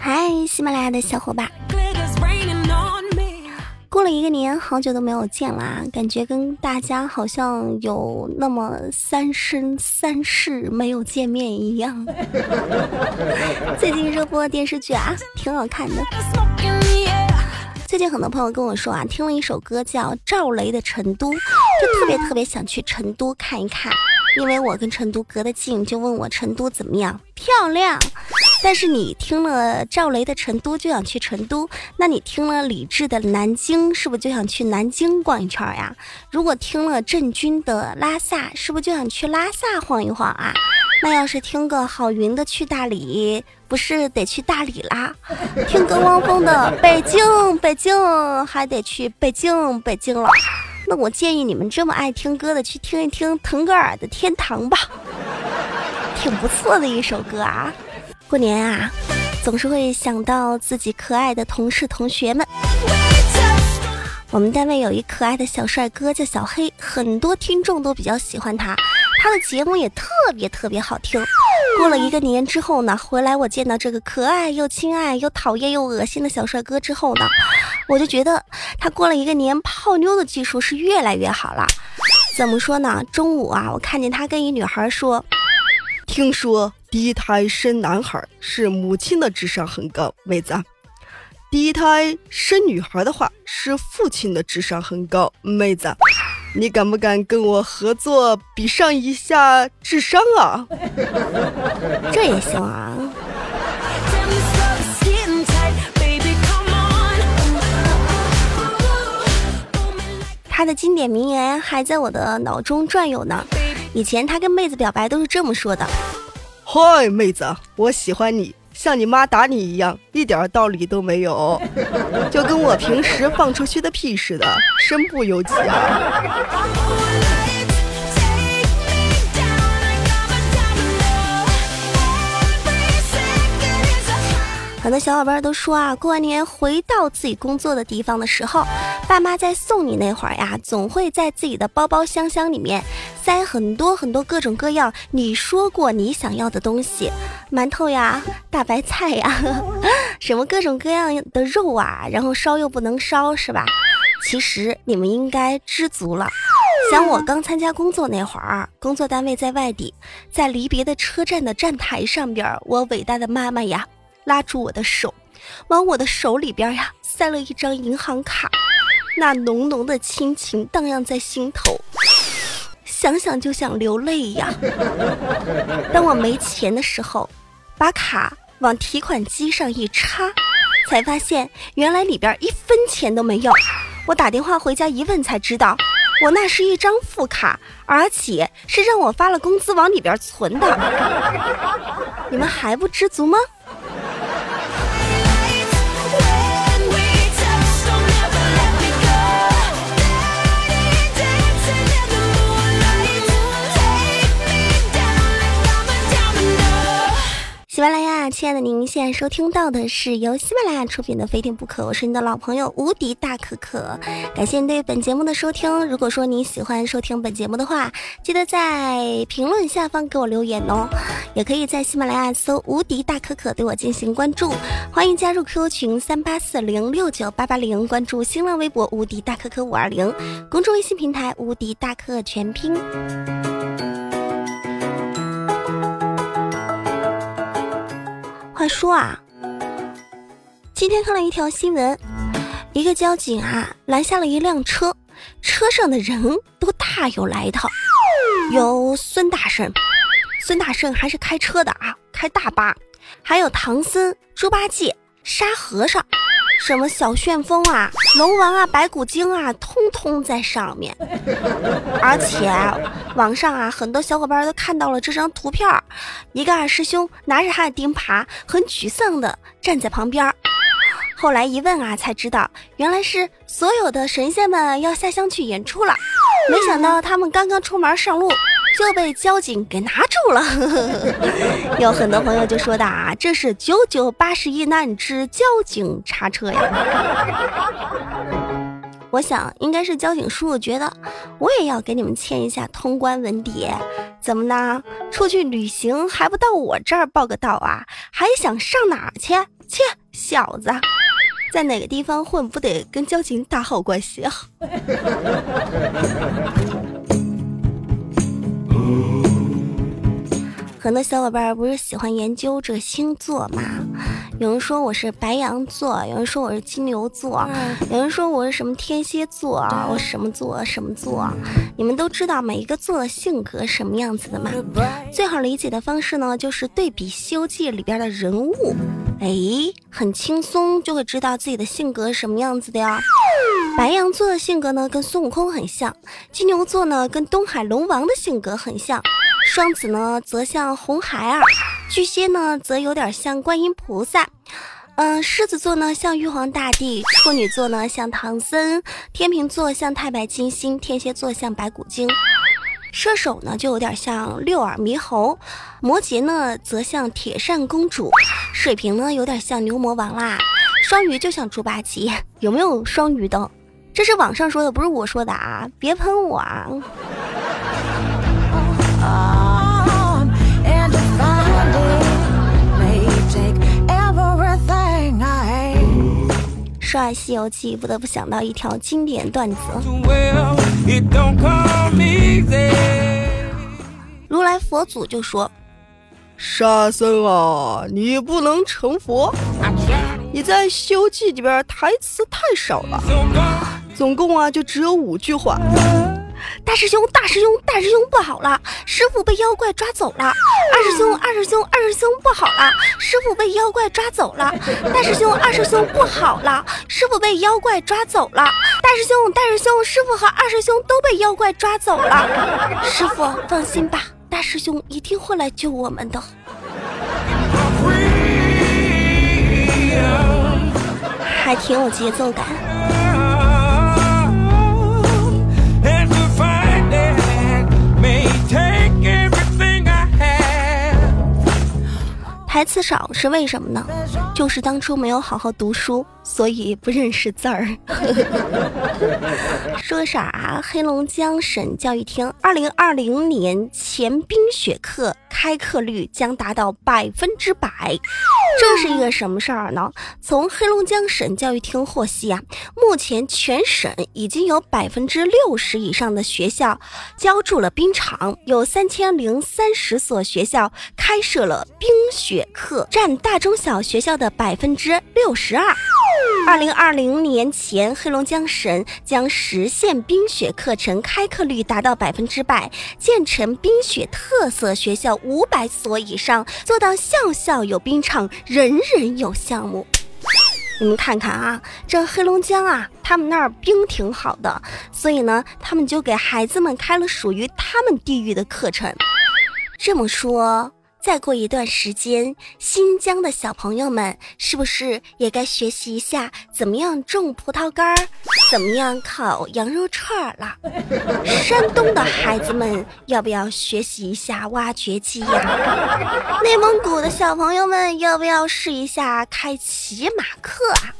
嗨，喜马拉雅的小伙伴，过了一个年，好久都没有见啦，感觉跟大家好像有那么三生三世没有见面一样。最近热播电视剧啊，挺好看的。最近很多朋友跟我说啊，听了一首歌叫赵雷的《成都》，就特别特别想去成都看一看。因为我跟成都隔得近，就问我成都怎么样？漂亮。但是你听了赵雷的《成都》就想去成都，那你听了李志的《南京》是不是就想去南京逛一圈呀？如果听了郑钧的《拉萨》，是不是就想去拉萨晃一晃啊？那要是听个郝云的《去大理》，不是得去大理啦？听个汪峰的《北京》，北京还得去北京，北京了。那我建议你们这么爱听歌的，去听一听腾格尔的《天堂》吧，挺不错的一首歌啊。过年啊，总是会想到自己可爱的同事同学们。我们单位有一可爱的小帅哥叫小黑，很多听众都比较喜欢他，他的节目也特别特别好听。过了一个年之后呢，回来我见到这个可爱又亲爱又讨厌又恶心的小帅哥之后呢。我就觉得他过了一个年泡妞的技术是越来越好了。怎么说呢？中午啊，我看见他跟一女孩说：“听说第一胎生男孩是母亲的智商很高，妹子；第一胎生女孩的话是父亲的智商很高，妹子。你敢不敢跟我合作比上一下智商啊？这也行啊。”他的经典名言还在我的脑中转悠呢。以前他跟妹子表白都是这么说的：“嗨，妹子，我喜欢你，像你妈打你一样，一点道理都没有，就跟我平时放出去的屁似的，身不由己啊。”很多小伙伴都说啊，过完年回到自己工作的地方的时候，爸妈在送你那会儿呀，总会在自己的包包箱箱里面塞很多很多各种各样你说过你想要的东西，馒头呀、大白菜呀，什么各种各样的肉啊，然后烧又不能烧，是吧？其实你们应该知足了。想我刚参加工作那会儿，工作单位在外地，在离别的车站的站台上边，我伟大的妈妈呀。拉住我的手，往我的手里边呀塞了一张银行卡，那浓浓的亲情荡漾在心头，想想就想流泪呀。当我没钱的时候，把卡往提款机上一插，才发现原来里边一分钱都没有。我打电话回家一问才知道，我那是一张副卡，而且是让我发了工资往里边存的。你们还不知足吗？喜马拉雅，亲爱的您，现在收听到的是由喜马拉雅出品的《非听不可》，我是你的老朋友无敌大可可，感谢你对本节目的收听。如果说你喜欢收听本节目的话，记得在评论下方给我留言哦，也可以在喜马拉雅搜“无敌大可可”对我进行关注，欢迎加入 QQ 群三八四零六九八八零，关注新浪微博“无敌大可可五二零”，公众微信平台“无敌大可全拼”。说啊，今天看了一条新闻，一个交警啊拦下了一辆车，车上的人都大有来头，有孙大圣，孙大圣还是开车的啊，开大巴，还有唐僧、猪八戒、沙和尚。什么小旋风啊，龙王啊，白骨精啊，通通在上面。而且网上啊，很多小伙伴都看到了这张图片一个二师兄拿着他的钉耙，很沮丧的站在旁边。后来一问啊，才知道原来是所有的神仙们要下乡去演出了。没想到他们刚刚出门上路。就被交警给拿住了，有很多朋友就说的啊，这是九九八十一难之交警查车呀。我想应该是交警叔叔觉得我也要给你们签一下通关文牒，怎么呢？出去旅行还不到我这儿报个到啊？还想上哪儿去？切，小子，在哪个地方混不得跟交警打好关系啊？很多小伙伴不是喜欢研究这星座吗？有人说我是白羊座，有人说我是金牛座，有人说我是什么天蝎座，我什么座什么座？你们都知道每一个座的性格什么样子的吗？最好理解的方式呢，就是对比《西游记》里边的人物，哎，很轻松就会知道自己的性格什么样子的呀。白羊座的性格呢，跟孙悟空很像；金牛座呢，跟东海龙王的性格很像。双子呢，则像红孩儿；巨蟹呢，则有点像观音菩萨。嗯，狮子座呢像玉皇大帝；处女座呢像唐僧；天秤座像太白金星；天蝎座像白骨精；射手呢就有点像六耳猕猴；摩羯呢则像铁扇公主；水瓶呢有点像牛魔王啦；双鱼就像猪八戒。有没有双鱼的？这是网上说的，不是我说的啊！别喷我啊！说《西游记》，不得不想到一条经典段子。如来佛祖就说：“沙僧啊，你不能成佛，你在《西游记》里边台词太少了，总共啊就只有五句话。”大师兄，大师兄，大师兄，不好了！师傅被妖怪抓走了。二师兄，二师兄，二师兄，不好了！师傅被妖怪抓走了。大师兄，二师兄，不好了！师傅被妖怪抓走了。大师兄，大师兄，师傅和二师兄都被妖怪抓走了。师傅，放心吧，大师兄一定会来救我们的。还挺有节奏感。台词少是为什么呢？就是当初没有好好读书，所以不认识字儿。说啥？黑龙江省教育厅二零二零年前冰雪课开课率将达到百分之百。这是一个什么事儿呢？从黑龙江省教育厅获悉啊，目前全省已经有百分之六十以上的学校浇筑了冰场，有三千零三十所学校开设了冰雪课，占大中小学校的百分之六十二。二零二零年前，黑龙江省将实现冰雪课程开课率达到百分之百，建成冰雪特色学校五百所以上，做到校校有冰场，人人有项目。你们看看啊，这黑龙江啊，他们那儿冰挺好的，所以呢，他们就给孩子们开了属于他们地域的课程。这么说。再过一段时间，新疆的小朋友们是不是也该学习一下怎么样种葡萄干儿，怎么样烤羊肉串了？山东的孩子们要不要学习一下挖掘机呀？内蒙古的小朋友们要不要试一下开骑马课啊？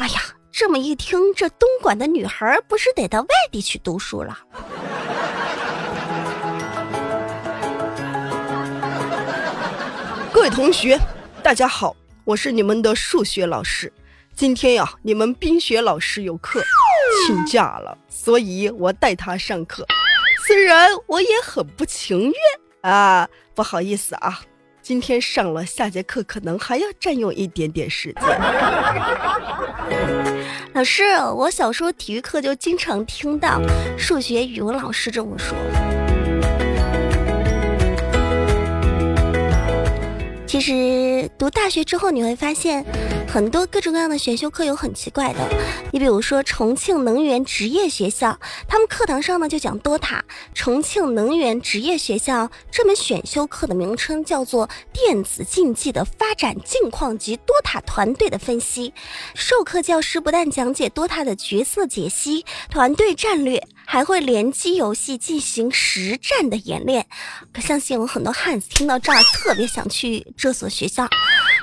哎呀，这么一听，这东莞的女孩不是得到外地去读书了？各位同学，大家好，我是你们的数学老师。今天呀，你们冰雪老师有课，请假了，所以我带他上课。虽然我也很不情愿啊，不好意思啊，今天上了，下节课可能还要占用一点点时间。老师，我小时候体育课就经常听到数学、语文老师这么说。其实读大学之后，你会发现很多各种各样的选修课有很奇怪的。你比如说重庆能源职业学校，他们课堂上呢就讲 DOTA。重庆能源职业学校这门选修课的名称叫做电子竞技的发展境况及 DOTA 团队的分析。授课教师不但讲解 DOTA 的角色解析、团队战略。还会联机游戏进行实战的演练，可相信有很多汉子听到这儿特别想去这所学校。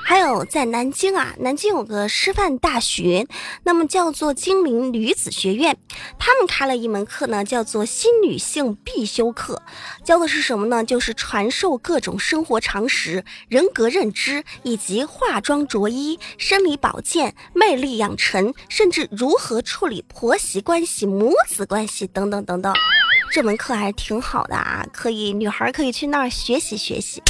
还有在南京啊，南京有个师范大学，那么叫做金陵女子学院，他们开了一门课呢，叫做新女性必修课，教的是什么呢？就是传授各种生活常识、人格认知，以及化妆着衣、生理保健、魅力养成，甚至如何处理婆媳关系、母子关系等等等等等。这门课还是挺好的啊，可以女孩可以去那儿学习学习。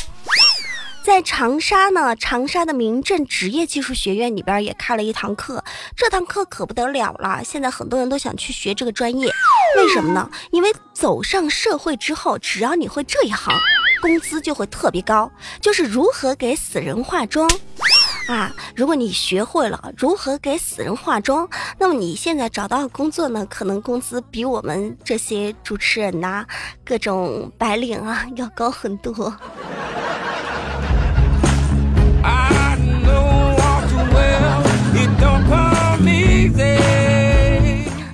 在长沙呢，长沙的民政职业技术学院里边也开了一堂课，这堂课可不得了了。现在很多人都想去学这个专业，为什么呢？因为走上社会之后，只要你会这一行，工资就会特别高。就是如何给死人化妆啊！如果你学会了如何给死人化妆，那么你现在找到工作呢，可能工资比我们这些主持人呐、各种白领啊要高很多。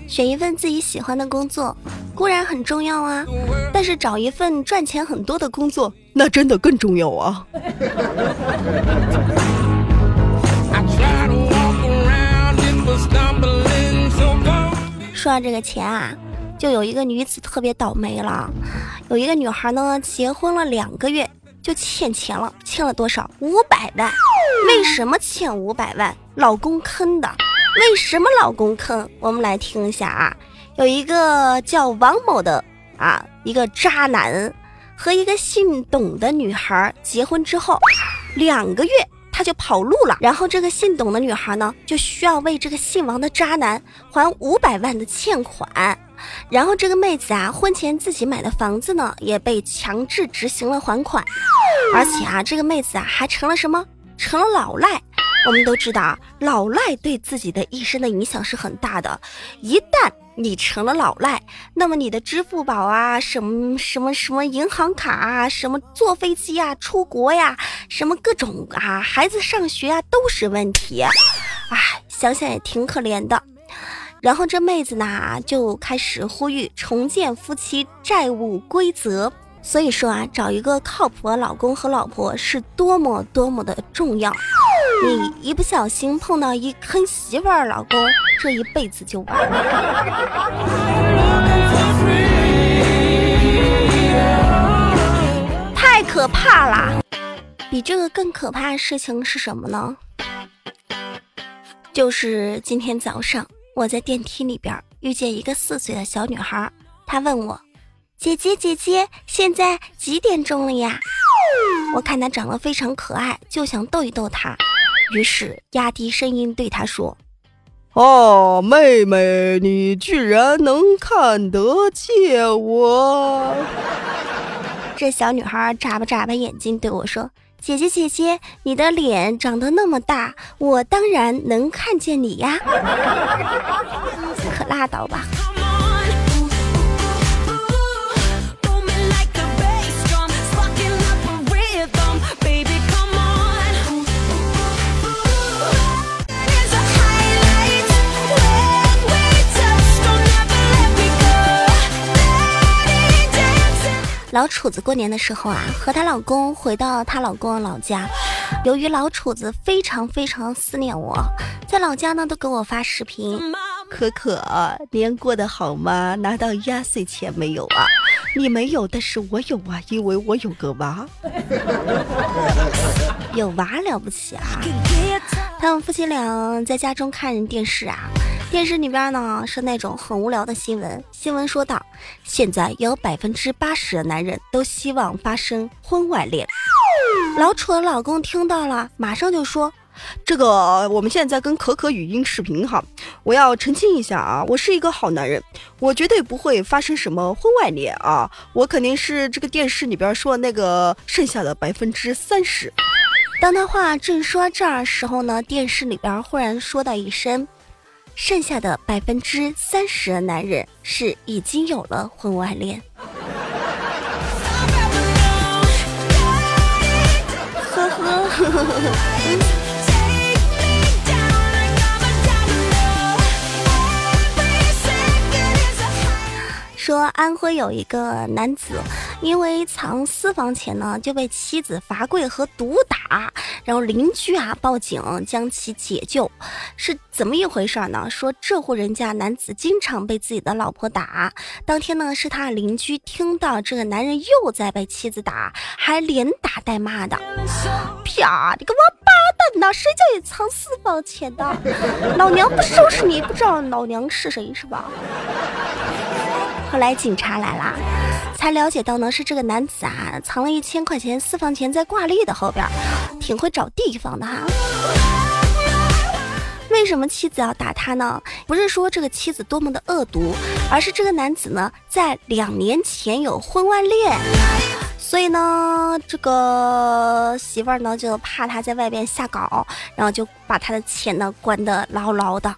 选一份自己喜欢的工作固然很重要啊，但是找一份赚钱很多的工作，那真的更重要啊！说到这个钱啊，就有一个女子特别倒霉了。有一个女孩呢，结婚了两个月就欠钱了，欠了多少？五百万。为什么欠五百万？老公坑的。为什么老公坑？我们来听一下啊。有一个叫王某的啊，一个渣男和一个姓董的女孩结婚之后，两个月。他就跑路了，然后这个姓董的女孩呢，就需要为这个姓王的渣男还五百万的欠款，然后这个妹子啊，婚前自己买的房子呢，也被强制执行了还款，而且啊，这个妹子啊，还成了什么？成了老赖。我们都知道啊，老赖对自己的一生的影响是很大的，一旦。你成了老赖，那么你的支付宝啊，什么什么什么银行卡啊，什么坐飞机啊、出国呀，什么各种啊，孩子上学啊都是问题。哎，想想也挺可怜的。然后这妹子呢就开始呼吁重建夫妻债务规则。所以说啊，找一个靠谱的老公和老婆是多么多么的重要。你一不小心碰到一坑媳妇儿老公，这一辈子就完了。太可怕啦！比这个更可怕的事情是什么呢？就是今天早上我在电梯里边遇见一个四岁的小女孩，她问我。姐姐，姐姐，现在几点钟了呀？我看她长得非常可爱，就想逗一逗她，于是压低声音对她说：“哦，妹妹，你居然能看得见我！” 这小女孩眨巴眨巴眼睛对我说：“姐姐，姐姐，你的脸长得那么大，我当然能看见你呀。”可拉倒吧。老楚子过年的时候啊，和她老公回到她老公老家。由于老楚子非常非常思念我，在老家呢都给我发视频。可可，年过得好吗？拿到压岁钱没有啊？你没有，但是我有啊，因为我有个娃。有娃了不起啊！他们夫妻俩在家中看电视啊。电视里边呢是那种很无聊的新闻。新闻说道：现在有百分之八十的男人都希望发生婚外恋。老楚的老公听到了，马上就说：“这个我们现在跟可可语音视频哈，我要澄清一下啊，我是一个好男人，我绝对不会发生什么婚外恋啊，我肯定是这个电视里边说那个剩下的百分之三十。”当他话正说这儿时候呢，电视里边忽然说到一声。剩下的百分之三十的男人是已经有了婚外恋。呵呵呵呵呵。说安徽有一个男子，因为藏私房钱呢，就被妻子罚跪和毒打。然后邻居啊报警将其解救，是怎么一回事呢？说这户人家男子经常被自己的老婆打，当天呢是他邻居听到这个男人又在被妻子打，还连打带骂的，啪！你个王八蛋呐！谁叫你藏私房钱的？老娘不收拾你，不知道老娘是谁是吧？后来警察来啦，才了解到呢是这个男子啊藏了一千块钱私房钱在挂历的后边，挺会找地方的哈。为什么妻子要打他呢？不是说这个妻子多么的恶毒，而是这个男子呢在两年前有婚外恋，所以呢这个媳妇儿呢就怕他在外边瞎搞，然后就把他的钱呢关得牢牢的。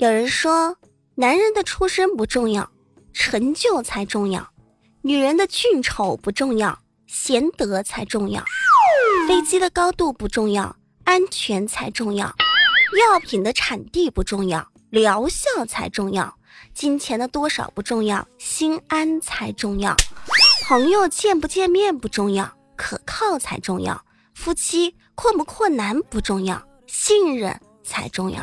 有人说，男人的出身不重要，成就才重要；女人的俊丑不重要，贤德才重要；飞机的高度不重要，安全才重要；药品的产地不重要，疗效才重要；金钱的多少不重要，心安才重要；朋友见不见面不重要，可靠才重要；夫妻困不困难不重要，信任。才重要。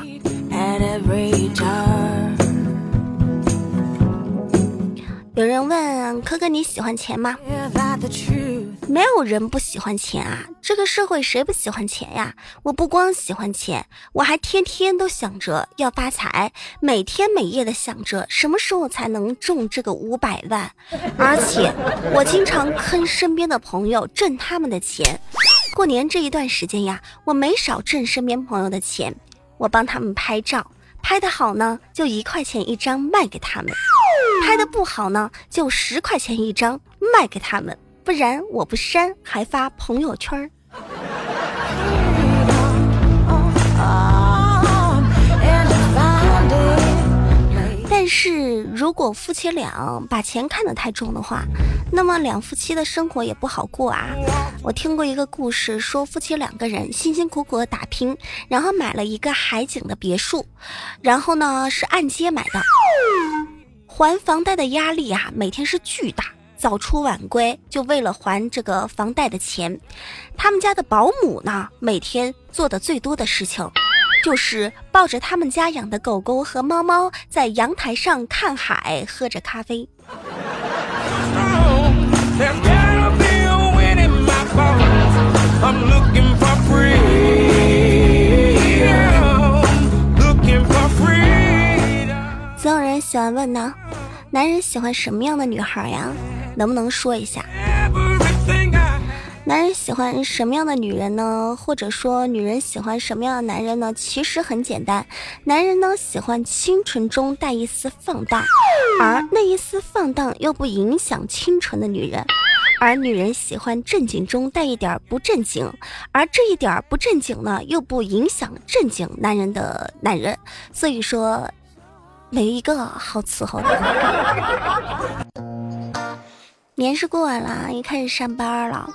有人问科哥你喜欢钱吗？没有人不喜欢钱啊！这个社会谁不喜欢钱呀？我不光喜欢钱，我还天天都想着要发财，每天每夜的想着什么时候才能中这个五百万。而且我经常坑身边的朋友挣他们的钱。过年这一段时间呀，我没少挣身边朋友的钱。我帮他们拍照，拍的好呢，就一块钱一张卖给他们；拍的不好呢，就十块钱一张卖给他们。不然我不删，还发朋友圈但是如果夫妻俩把钱看得太重的话，那么两夫妻的生活也不好过啊。我听过一个故事，说夫妻两个人辛辛苦苦的打拼，然后买了一个海景的别墅，然后呢是按揭买的，还房贷的压力啊，每天是巨大，早出晚归，就为了还这个房贷的钱。他们家的保姆呢，每天做的最多的事情。就是抱着他们家养的狗狗和猫猫，在阳台上看海，喝着咖啡。总有人喜欢问呢，男人喜欢什么样的女孩呀？能不能说一下？男人喜欢什么样的女人呢？或者说，女人喜欢什么样的男人呢？其实很简单，男人呢喜欢清纯中带一丝放荡，而那一丝放荡又不影响清纯的女人；而女人喜欢正经中带一点不正经，而这一点不正经呢又不影响正经男人的男人。所以说，没一个好伺候的。年是过完了，也开始上班了。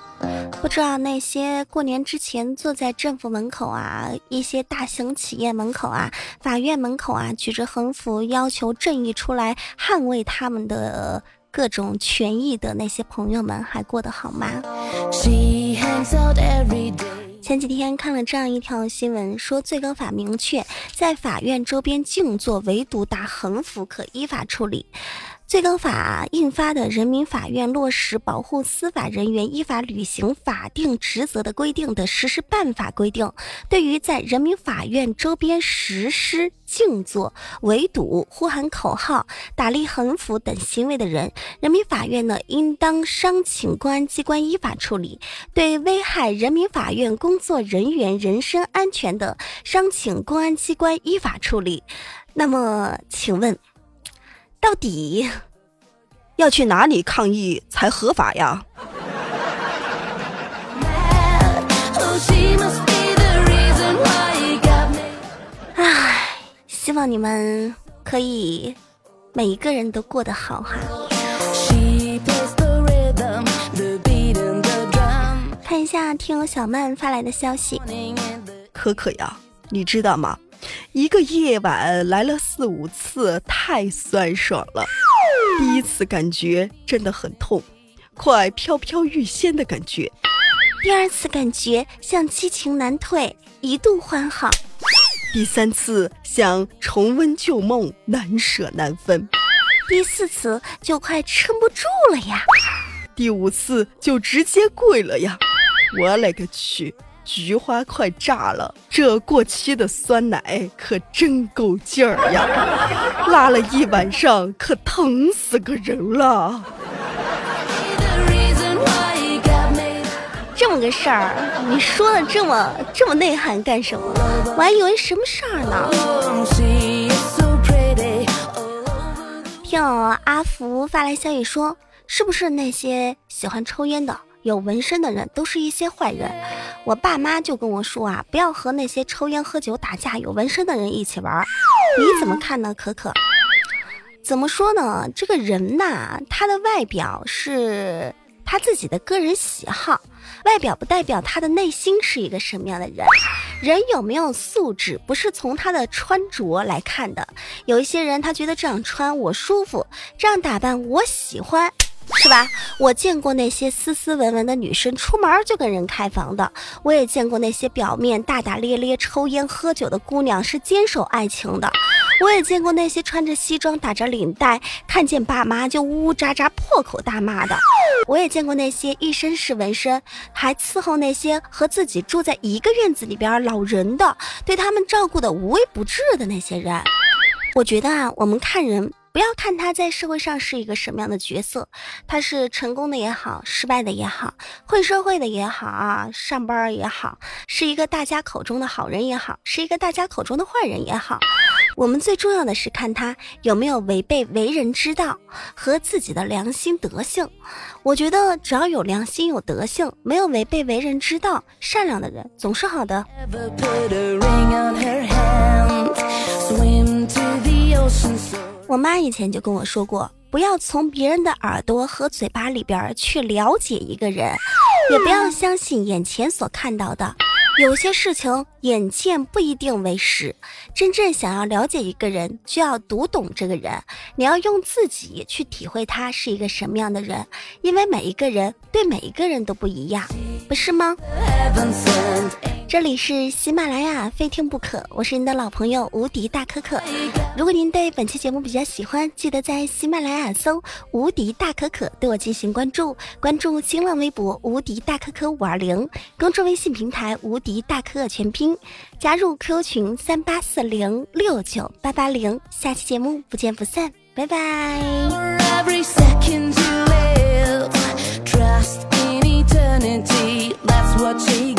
不知道那些过年之前坐在政府门口啊、一些大型企业门口啊、法院门口啊，举着横幅要求正义出来捍卫他们的各种权益的那些朋友们，还过得好吗？前几天看了这样一条新闻，说最高法明确，在法院周边静坐，唯独打横幅可依法处理。最高法印发的《人民法院落实保护司法人员依法履行法定职责的规定》的实施办法规定，对于在人民法院周边实施静坐、围堵、呼喊口号、打立横幅等行为的人，人民法院呢应当商请公安机关依法处理；对危害人民法院工作人员人身安全的，商请公安机关依法处理。那么，请问？到底要去哪里抗议才合法呀？唉，希望你们可以每一个人都过得好哈。看一下听友小曼发来的消息，可可呀。你知道吗？一个夜晚来了四五次，太酸爽了。第一次感觉真的很痛，快飘飘欲仙的感觉；第二次感觉像激情难退，一度欢好；第三次像重温旧梦，难舍难分；第四次就快撑不住了呀；第五次就直接跪了呀！我勒个去！菊花快炸了，这过期的酸奶可真够劲儿呀！拉了一晚上，可疼死个人了。这么个事儿，你说的这么这么内涵干什么？我还以为什么事儿呢。听阿福发来消息说，是不是那些喜欢抽烟的？有纹身的人都是一些坏人，我爸妈就跟我说啊，不要和那些抽烟、喝酒、打架、有纹身的人一起玩。你怎么看呢，可可？怎么说呢？这个人呐，他的外表是他自己的个人喜好，外表不代表他的内心是一个什么样的人。人有没有素质，不是从他的穿着来看的。有一些人，他觉得这样穿我舒服，这样打扮我喜欢。是吧？我见过那些斯斯文文的女生出门就跟人开房的，我也见过那些表面大大咧咧、抽烟喝酒的姑娘是坚守爱情的，我也见过那些穿着西装打着领带，看见爸妈就呜呜喳喳破口大骂的，我也见过那些一身是纹身还伺候那些和自己住在一个院子里边老人的，对他们照顾的无微不至的那些人。我觉得啊，我们看人。不要看他在社会上是一个什么样的角色，他是成功的也好，失败的也好，混社会的也好啊，上班也好，是一个大家口中的好人也好，是一个大家口中的坏人也好，我们最重要的是看他有没有违背为人之道和自己的良心德性。我觉得只要有良心有德性，没有违背为人之道，善良的人总是好的。我妈以前就跟我说过，不要从别人的耳朵和嘴巴里边去了解一个人，也不要相信眼前所看到的。有些事情眼见不一定为实，真正想要了解一个人，就要读懂这个人。你要用自己去体会他是一个什么样的人，因为每一个人对每一个人都不一样，不是吗？这里是喜马拉雅，非听不可。我是您的老朋友无敌大可可。如果您对本期节目比较喜欢，记得在喜马拉雅搜“无敌大可可”对我进行关注，关注新浪微博“无敌大可可五二零”，公众微信平台“无敌大可可全拼”，加入 QQ 群三八四零六九八八零。下期节目不见不散，拜拜。That's what she